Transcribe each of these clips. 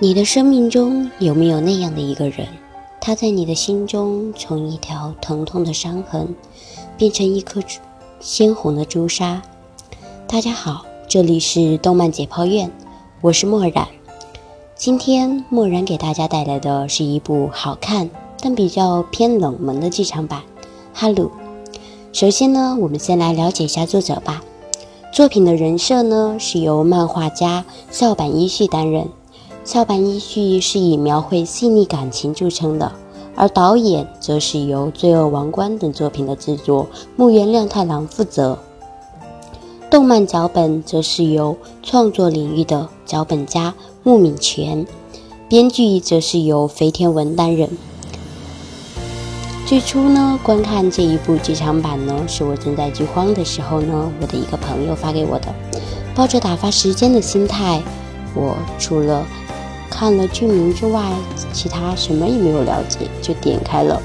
你的生命中有没有那样的一个人？他在你的心中，从一条疼痛的伤痕，变成一颗鲜红的朱砂。大家好，这里是动漫解剖院，我是墨染。今天墨染给大家带来的是一部好看但比较偏冷门的剧场版《哈鲁》。首先呢，我们先来了解一下作者吧。作品的人设呢，是由漫画家校坂一绪担任。校坂一绪是以描绘细腻感情著称的，而导演则是由《罪恶王冠》等作品的制作木原亮太郎负责。动漫脚本则是由创作领域的脚本家木敏全，编剧则是由肥田文担任。最初呢，观看这一部剧场版呢，是我正在剧荒的时候呢，我的一个朋友发给我的，抱着打发时间的心态，我除了。看了剧名之外，其他什么也没有了解，就点开了。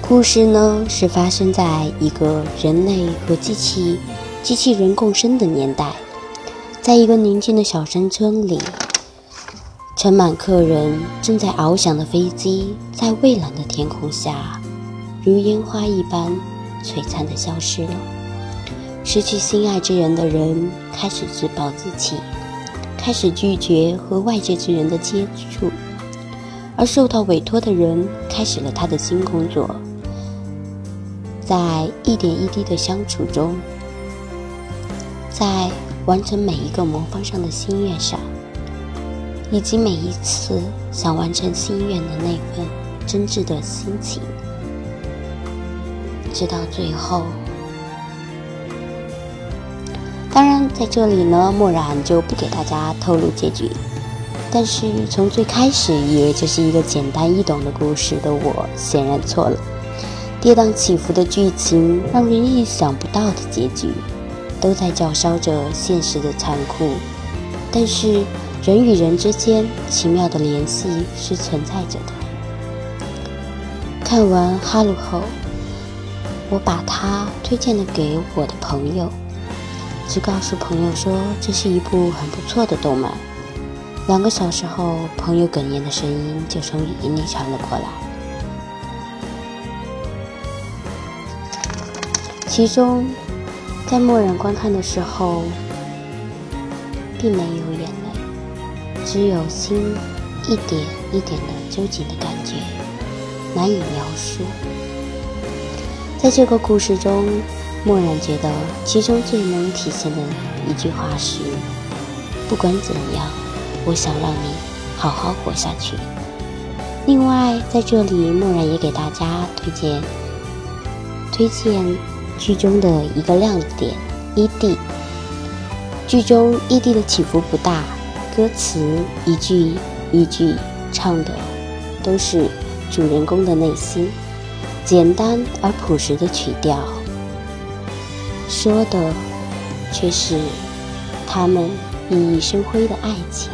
故事呢是发生在一个人类和机器、机器人共生的年代，在一个宁静的小山村里，盛满客人正在翱翔的飞机，在蔚蓝的天空下，如烟花一般璀璨的消失了。失去心爱之人的人开始自暴自弃，开始拒绝和外界之人的接触，而受到委托的人开始了他的新工作。在一点一滴的相处中，在完成每一个魔方上的心愿上，以及每一次想完成心愿的那份真挚的心情，直到最后。当然，在这里呢，墨染就不给大家透露结局。但是从最开始以为这是一个简单易懂的故事的我，显然错了。跌宕起伏的剧情，让人意想不到的结局，都在叫嚣着现实的残酷。但是人与人之间奇妙的联系是存在着的。看完《哈鲁》后，我把它推荐了给我的朋友。只告诉朋友说这是一部很不错的动漫。两个小时后，朋友哽咽的声音就从语音里传了过来。其中，在默然观看的时候，并没有眼泪，只有心一点一点的揪紧的感觉，难以描述。在这个故事中。默然觉得，其中最能体现的一句话是：“不管怎样，我想让你好好活下去。”另外，在这里，默然也给大家推荐推荐剧中的一个亮点异地。剧中异地的起伏不大，歌词一句一句唱的都是主人公的内心，简单而朴实的曲调。说的却是他们熠熠生辉的爱情。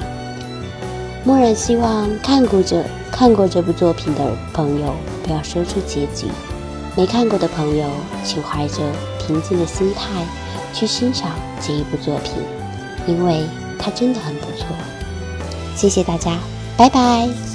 默然希望看过这看过这部作品的朋友不要说出结局，没看过的朋友请怀着平静的心态去欣赏这一部作品，因为它真的很不错。谢谢大家，拜拜。